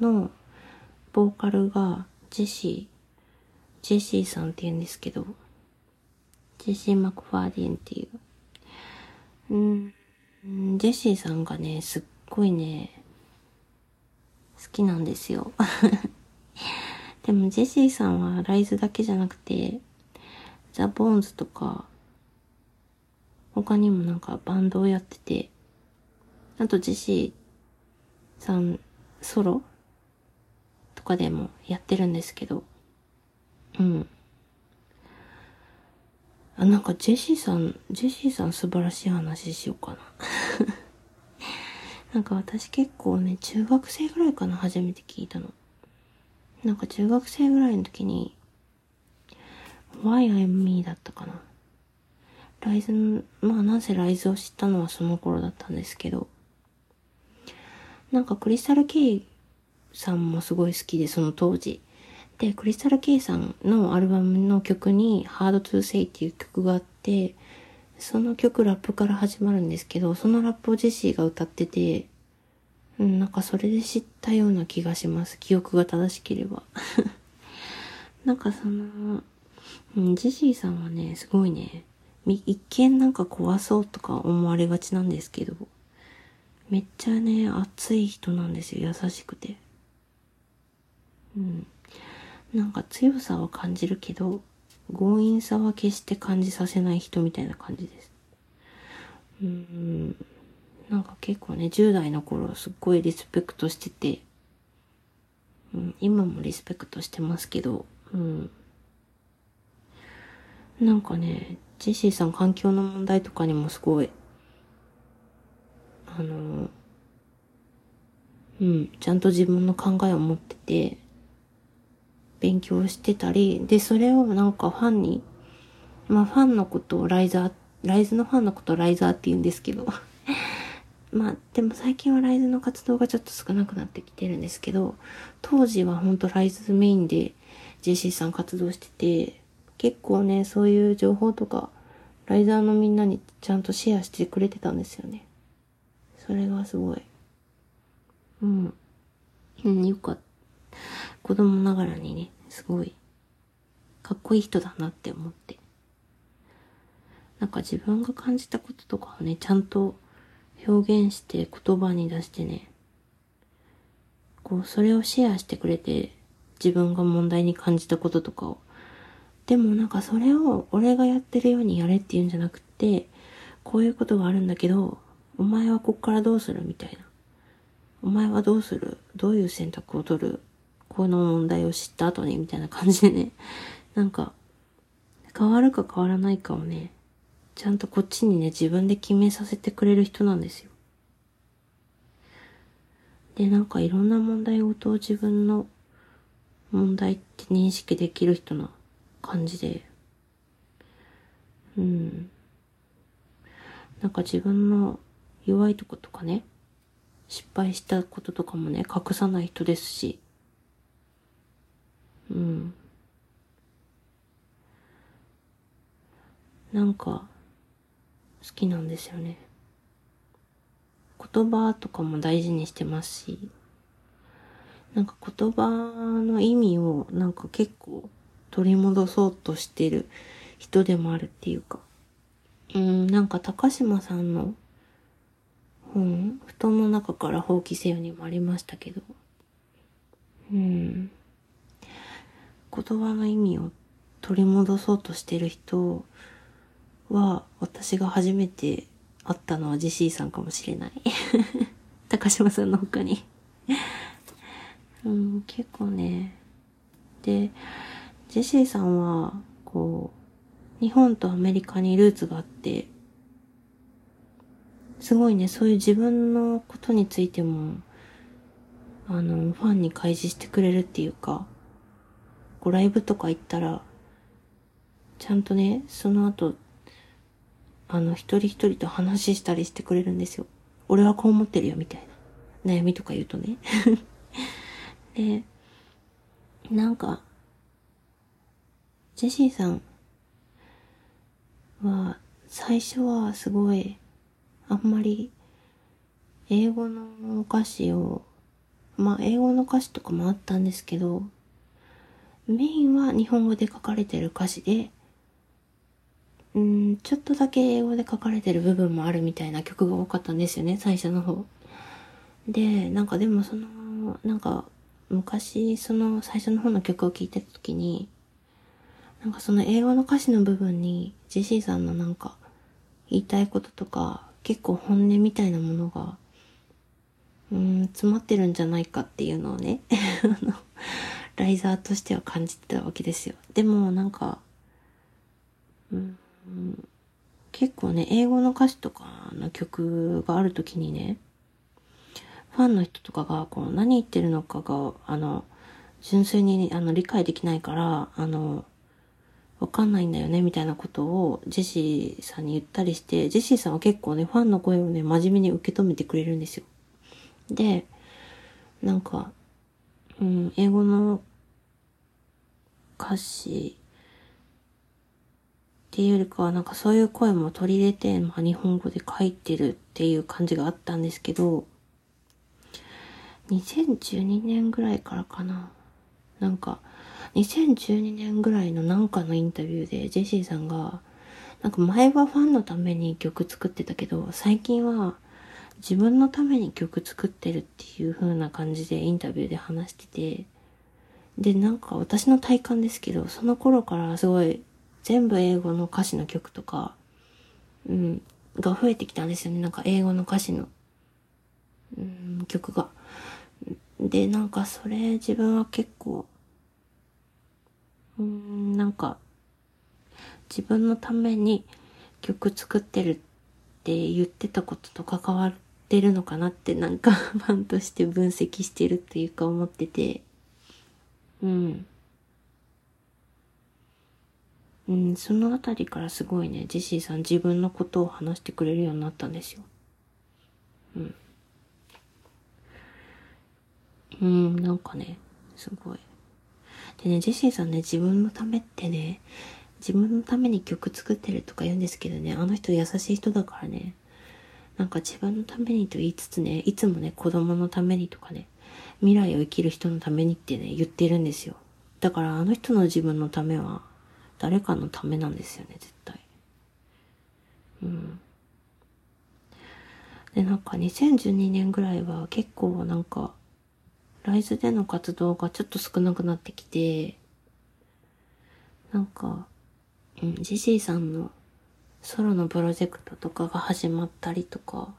のボーカルがジェシー、ジェシーさんって言うんですけど、ジェシー・マクファーディンっていう。うん、ジェシーさんがね、すっごいね、好きなんですよ。でもジェシーさんはライズだけじゃなくて、ザ・ボーンズとか、他にもなんかバンドをやってて、あとジェシーさんソロとかでもやってるんですけど、うん。あ、なんかジェシーさん、ジェシーさん素晴らしい話しようかな。なんか私結構ね、中学生ぐらいかな、初めて聞いたの。なんか中学生ぐらいの時に、Why I'm Me だったかな。ライズまあなぜライズを知ったのはその頃だったんですけど、なんかクリスタル K さんもすごい好きで、その当時。で、クリスタル K さんのアルバムの曲に Hard to Say っていう曲があって、その曲ラップから始まるんですけど、そのラップをジェシーが歌ってて、うん、なんかそれで知ったような気がします。記憶が正しければ。なんかその、うん、ジェシーさんはね、すごいね、一見なんか怖そうとか思われがちなんですけど、めっちゃね、熱い人なんですよ、優しくて。うん。なんか強さは感じるけど、強引さは決して感じさせない人みたいな感じです。うん。なんか結構ね、10代の頃すっごいリスペクトしてて、うん、今もリスペクトしてますけど、うん。なんかね、ジェシーさん環境の問題とかにもすごい、あの、うん、ちゃんと自分の考えを持ってて、勉強してたり、で、それをなんかファンに、まあファンのことをライザー、ライズのファンのことをライザーって言うんですけど、まあでも最近はライズの活動がちょっと少なくなってきてるんですけど、当時はほんとライズメインでジェシーさん活動してて、結構ね、そういう情報とか、ライザーのみんなにちゃんとシェアしてくれてたんですよね。それがすごい。うん。うん、よかった。子供ながらにね、すごい、かっこいい人だなって思って。なんか自分が感じたこととかをね、ちゃんと表現して言葉に出してね、こう、それをシェアしてくれて、自分が問題に感じたこととかを。でもなんかそれを俺がやってるようにやれって言うんじゃなくて、こういうことがあるんだけど、お前はこっからどうするみたいな。お前はどうする？どういう選択を取る？この問題を知った後にみたいな感じでね、なんか、変わるか変わらないかをね、ちゃんとこっちにね、自分で決めさせてくれる人なんですよ。で、なんかいろんな問題ごとを自分の問題って認識できる人な感じで、うん。なんか自分の弱いとことかね、失敗したこととかもね、隠さない人ですし、うん。なんか、好きなんですよね。言葉とかも大事にしてますし、なんか言葉の意味をなんか結構取り戻そうとしてる人でもあるっていうか、うん、なんか高島さんの本、布団の中から放棄せよにもありましたけど、うん、言葉の意味を取り戻そうとしてる人は、私が初めて会ったのはジシーさんかもしれない。高島さんの他にうん、結構ね。で、ジェシーさんは、こう、日本とアメリカにルーツがあって、すごいね、そういう自分のことについても、あの、ファンに開示してくれるっていうか、こうライブとか行ったら、ちゃんとね、その後、あの、一人一人と話したりしてくれるんですよ。俺はこう思ってるよ、みたいな。悩みとか言うとね。で、なんか、ジェシーさんは、最初はすごい、あんまり、英語の歌詞を、まあ、英語の歌詞とかもあったんですけど、メインは日本語で書かれてる歌詞で、うん、ちょっとだけ英語で書かれてる部分もあるみたいな曲が多かったんですよね、最初の方。で、なんかでもその、なんか、昔、その最初の方の曲を聴いてた時に、なんかその英語の歌詞の部分に、ジェシーさんのなんか、言いたいこととか、結構本音みたいなものが、うん、詰まってるんじゃないかっていうのをね、ライザーとしては感じてたわけですよ。でもなんか、うん、結構ね、英語の歌詞とかの曲がある時にね、ファンの人とかがこう何言ってるのかが、あの、純粋にあの理解できないから、あの、わかんないんだよね、みたいなことをジェシーさんに言ったりして、ジェシーさんは結構ね、ファンの声をね、真面目に受け止めてくれるんですよ。で、なんか、うん、英語の歌詞っていうよりかはなんかそういう声も取り入れて、まあ日本語で書いてるっていう感じがあったんですけど、2012年ぐらいからかな。なんか、2012年ぐらいのなんかのインタビューでジェシーさんが、なんか前はファンのために曲作ってたけど、最近は自分のために曲作ってるっていう風な感じでインタビューで話してて、で、なんか私の体感ですけど、その頃からすごい全部英語の歌詞の曲とか、うん、が増えてきたんですよね。なんか英語の歌詞の、うん、曲が。で、なんかそれ自分は結構、うん、なんか、自分のために曲作ってるって言ってたことと関わってるのかなってなんか ファンとして分析してるっていうか思ってて、うん。うん、そのあたりからすごいね、ジェシーさん自分のことを話してくれるようになったんですよ。うん。うん、なんかね、すごい。でね、ジェシーさんね、自分のためってね、自分のために曲作ってるとか言うんですけどね、あの人優しい人だからね、なんか自分のためにと言いつつね、いつもね、子供のためにとかね、未来を生きる人のためにってね、言ってるんですよ。だからあの人の自分のためは、誰かのためなんですよね、絶対。うん。で、なんか2012年ぐらいは結構なんか、ライズでの活動がちょっと少なくなってきて、なんか、うん、ジジイさんのソロのプロジェクトとかが始まったりとか、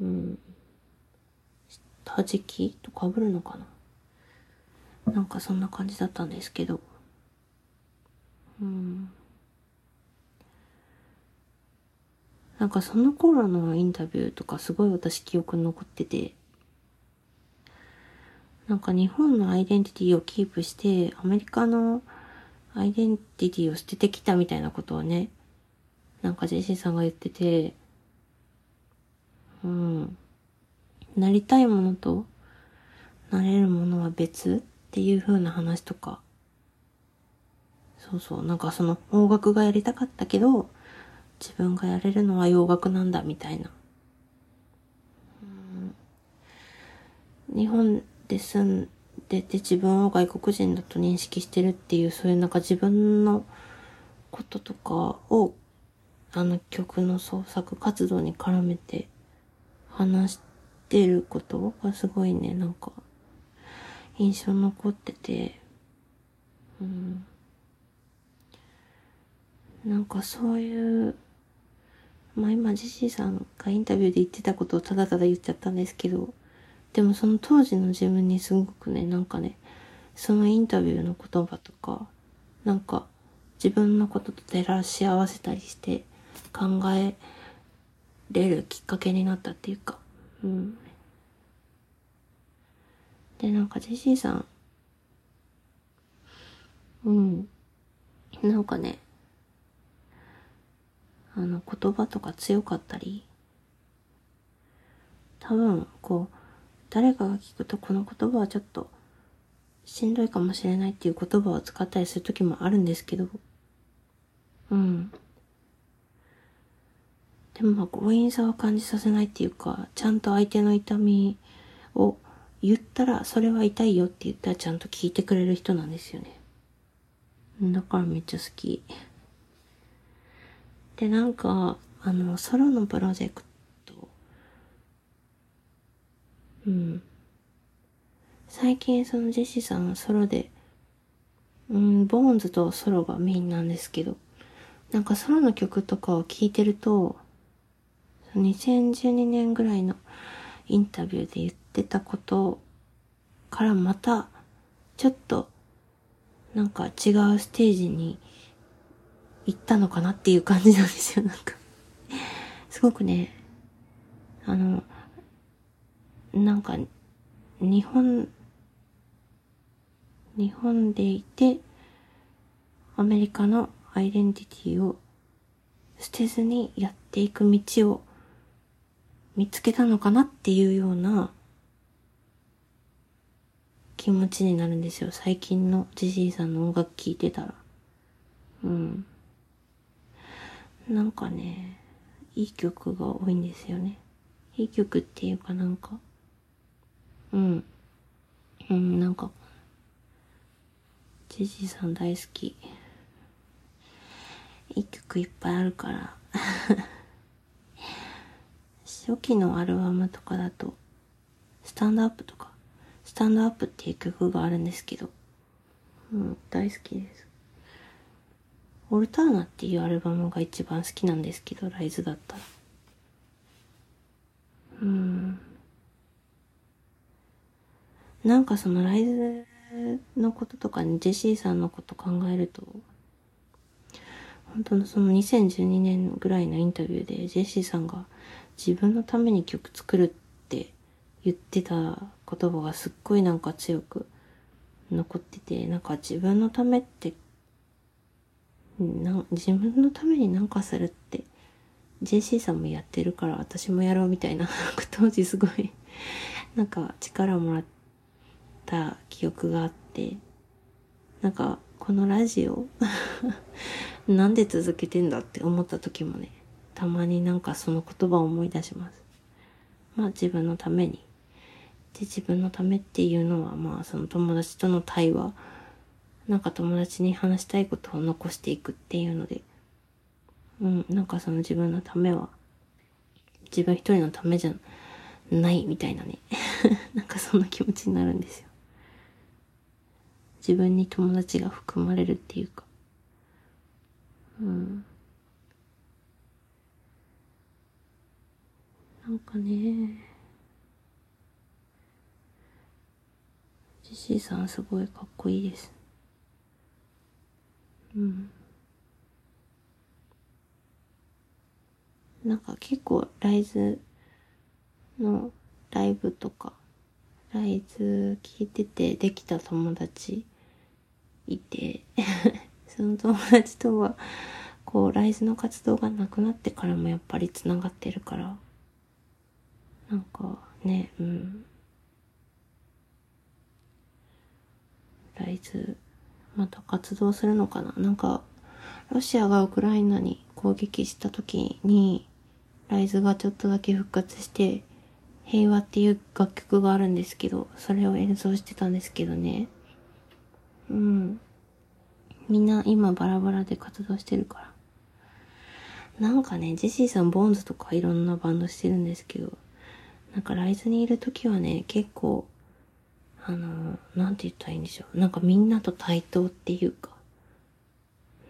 うん、した時期と被るのかな？なんかそんな感じだったんですけど、うん。なんかその頃のインタビューとかすごい私記憶に残ってて、なんか日本のアイデンティティをキープして、アメリカのアイデンティティを捨ててきたみたいなことをね、なんかジェシーさんが言ってて、うん。なりたいものと、なれるものは別っていう風な話とか、そうそう、なんかその方角がやりたかったけど、自分がやれるのは洋楽なんだみたいな。日本で住んでて自分を外国人だと認識してるっていうそういうなんか自分のこととかをあの曲の創作活動に絡めて話してることがすごいねなんか印象残ってて。うん。なんかそういうまあ今ジシーさんがインタビューで言ってたことをただただ言っちゃったんですけど。でもその当時の自分にすごくね、なんかね、そのインタビューの言葉とか、なんか自分のことと照らし合わせたりして考えれるきっかけになったっていうか、うん。で、なんかジェシーさん、うん。なんかね、あの言葉とか強かったり、多分、こう、誰かが聞くとこの言葉はちょっとしんどいかもしれないっていう言葉を使ったりする時もあるんですけど、うん。でもまあ強引さは感じさせないっていうか、ちゃんと相手の痛みを言ったら、それは痛いよって言ったらちゃんと聞いてくれる人なんですよね。だからめっちゃ好き。で、なんか、あの、ソロのプロジェクうん。最近そのジェシーさんはソロで、うん、ボーンズとソロがメインなんですけど、なんかソロの曲とかを聴いてると、2012年ぐらいのインタビューで言ってたことからまた、ちょっと、なんか違うステージに行ったのかなっていう感じなんですよ、なんかすごくね、あの、なんか、日本、日本でいて、アメリカのアイデンティティを捨てずにやっていく道を見つけたのかなっていうような気持ちになるんですよ。最近のジジイさんの音楽聴いてたら。うん。なんかね、いい曲が多いんですよね。いい曲っていうかなんか、うん。うん、なんか、ジジさん大好き。いい曲いっぱいあるから初期のアルバムとかだと、スタンドアップとか、スタンドアップっていう曲があるんですけど、うん、大好きです。オルターナっていうアルバムが一番好きなんですけど、ライズだったら。うん。なんかそのライズのこととかにジェシーさんのこと考えると、本当のその2012年ぐらいのインタビューでジェシーさんが自分のために曲作るって言ってた言葉がすっごいなんか強く残ってて、なんか自分のためってな自分のために何かするって JC さんもやってるから私もやろうみたいな当時すごいなんか力もらってた記憶があってなんかこのラジオ なんで続けてんだって思った時もねたまになんかその言葉を思い出しますまあ自分のためにで自分のためっていうのはまあその友達との対話なんか友達に話したいことを残していくっていうので、うん、なんかその自分のためは、自分一人のためじゃないみたいなね。なんかそんな気持ちになるんですよ。自分に友達が含まれるっていうか。うん。なんかね、ジェシーさんすごいかっこいいです。うん。なんか結構ライズのライブとか、ライズ聞いててできた友達いて その友達とは、こう、ライズの活動がなくなってからもやっぱり繋がってるから、なんかね、うん。ライズまた活動するのかな？なんか、ロシアがウクライナに攻撃した時に、ライズがちょっとだけ復活して、平和っていう楽曲があるんですけど、それを演奏してたんですけどね。うん。みんな今バラバラで活動してるから。なんかね、ジェシーさん、ボーンズとかいろんなバンドしてるんですけど、なんかライズにいる時はね、結構、あの、なんて言ったらいいんでしょう。なんかみんなと対等っていうか、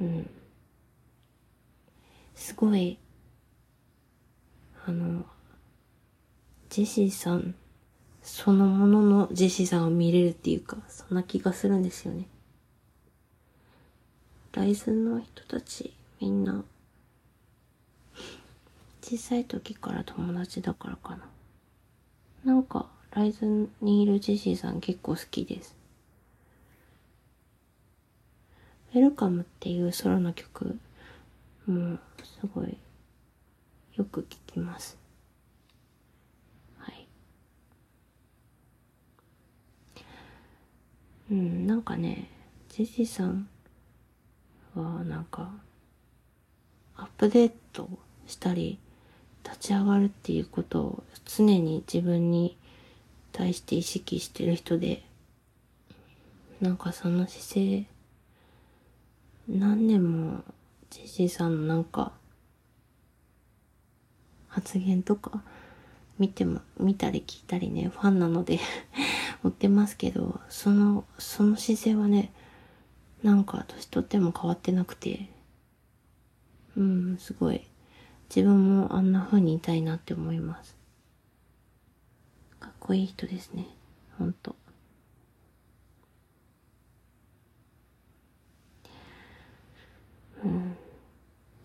うん。すごい、あの、ジェシーさんそのもののジェシーさんを見れるっていうか、そんな気がするんですよね。ライズの人たち、みんな、小さい時から友達だからかな。なんか、ライズにいるジェシーさん結構好きです。ウェルカムっていうソロの曲もすごいよく聴きます。はい。うん、なんかね、ジェシーさんはなんかアップデートしたり立ち上がるっていうことを常に自分に対して意識してる人で、なんかその姿勢、何年もジェシーさんのなんか、発言とか見ても、見たり聞いたりね、ファンなので追ってますけど、その、その姿勢はね、なんか年とっても変わってなくて、うん、すごい、自分もあんな風にいたいなって思います。かっこいい人ですね。ほんと。うん。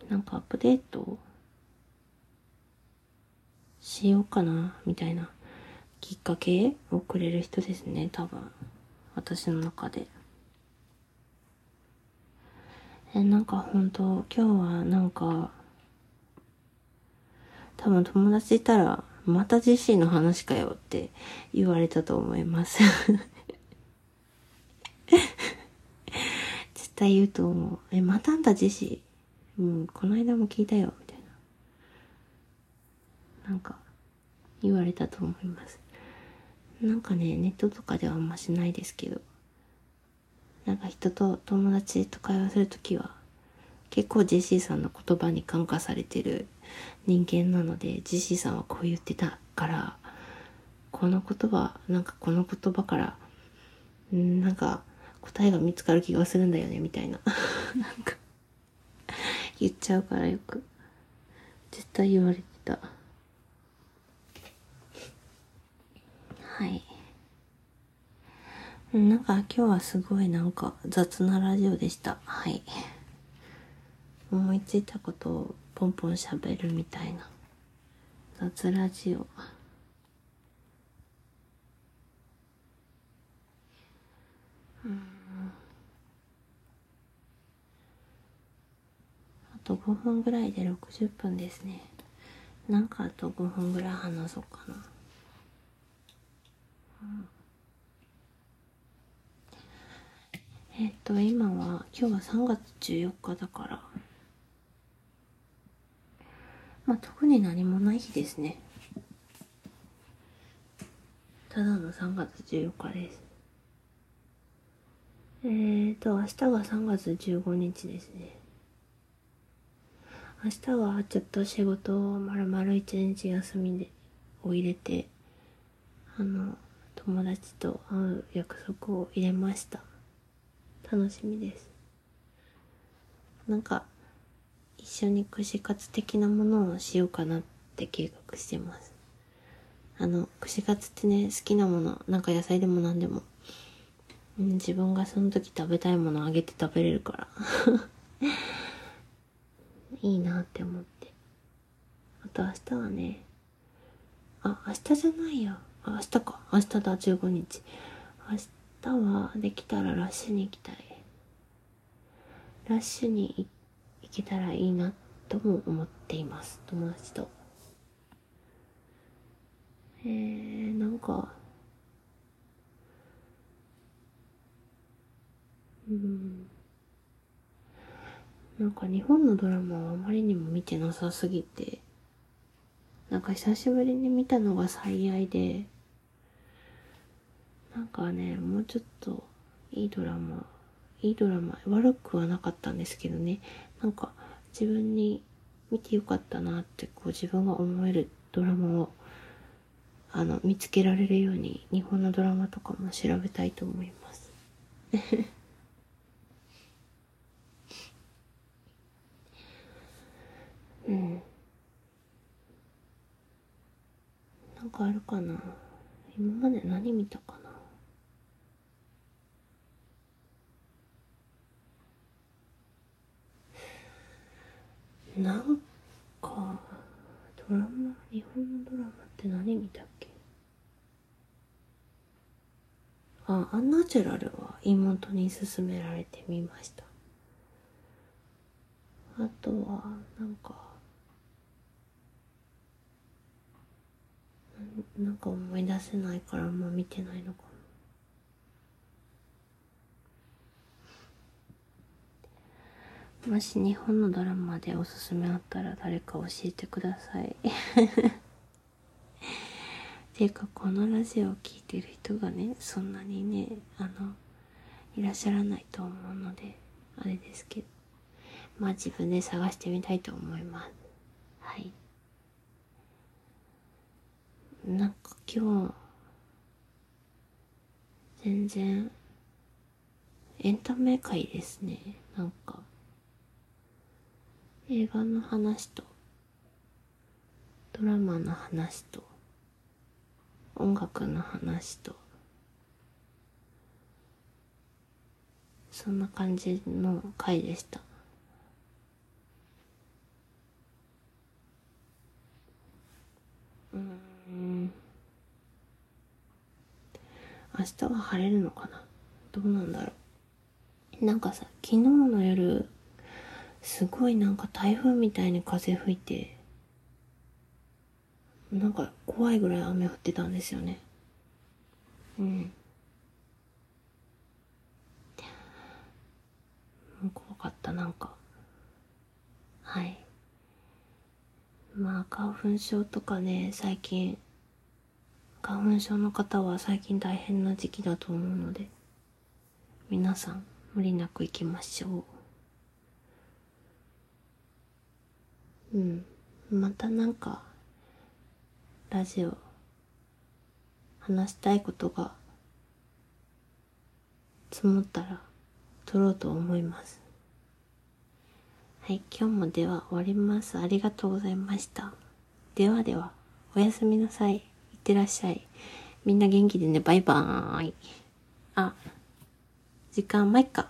なんかアップデートしようかな、みたいなきっかけをくれる人ですね、多分。私の中で。え、なんかほんと、今日はなんか、多分友達いたらまたジェシーの話かよって言われたと思います 絶対言うと思う。え、またあんたジェシー？うん、この間も聞いたよ、みたいな。なんか、言われたと思います。なんかね、ネットとかではあんましないですけど、なんか人と友達と会話するときは、結構ジェシーさんの言葉に感化されてる人間なので、ジェシーさんはこう言ってたから、この言葉、なんかこの言葉から、んなんか答えが見つかる気がするんだよね、みたいな。なんか、言っちゃうからよく。絶対言われてた。はい。なんか今日はすごいなんか雑なラジオでした。はい。思いついたことをポンポン喋るみたいな。雑ラジオ。あと5分ぐらいで60分ですね。なんかあと5分ぐらい話そうかな。えっと、今は、今日は3月14日だから、まあ、特に何もない日ですね。ただの3月14日です。えーと、明日が3月15日ですね。明日はちょっと仕事を丸々一日休みで、を入れて、あの、友達と会う約束を入れました。楽しみです。なんか、一緒に串カツ的なものをしようかなって計画してます。あの、串カツってね、好きなもの、なんか野菜でも何でも、うん、自分がその時食べたいものをあげて食べれるから。いいなって思って。あと明日はね、あ、明日じゃないや。明日か。明日だ、15日。明日はできたらラッシュに行きたい。ラッシュに行けたらいいなとも思っています。友達と。えー、なんか、うん。なんか日本のドラマはあまりにも見てなさすぎて、なんか久しぶりに見たのが最愛で、なんかね、もうちょっといいドラマ、いいドラマ、悪くはなかったんですけどね、なんか自分に見てよかったなってこう自分が思えるドラマをあの見つけられるように日本のドラマとかも調べたいと思います。うん。なんかあるかな今まで何見たかななんか、ドラマ、日本のドラマって何見たっけ？あ、アンナチュラルは妹に勧められてみました。あとは、なんか、なんか思い出せないからあんま見てないのかもし日本のドラマでおすすめあったら誰か教えてください。ていうかこのラジオを聴いてる人がね、そんなにね、あの、いらっしゃらないと思うので、あれですけど。まあ自分で探してみたいと思います。はい。なんか今日、全然、エンタメ界ですね。なんか、映画の話と、ドラマの話と、音楽の話と、そんな感じの回でした。うん。明日は晴れるのかな？どうなんだろう？なんかさ昨日の夜すごいなんか台風みたいに風吹いてなんか怖いぐらい雨降ってたんですよね。うん。怖かったなんか。はい。まあ花粉症とかね最近花粉症の方は最近大変な時期だと思うので皆さん無理なく行きましょう。うんまたなんかラジオ話したいことが積もったら撮ろうと思いますはい、今日もでは終わります。ありがとうございました。ではでは、おやすみなさい。いってらっしゃい。みんな元気でね、バイバーイ。あ、時間まいっか。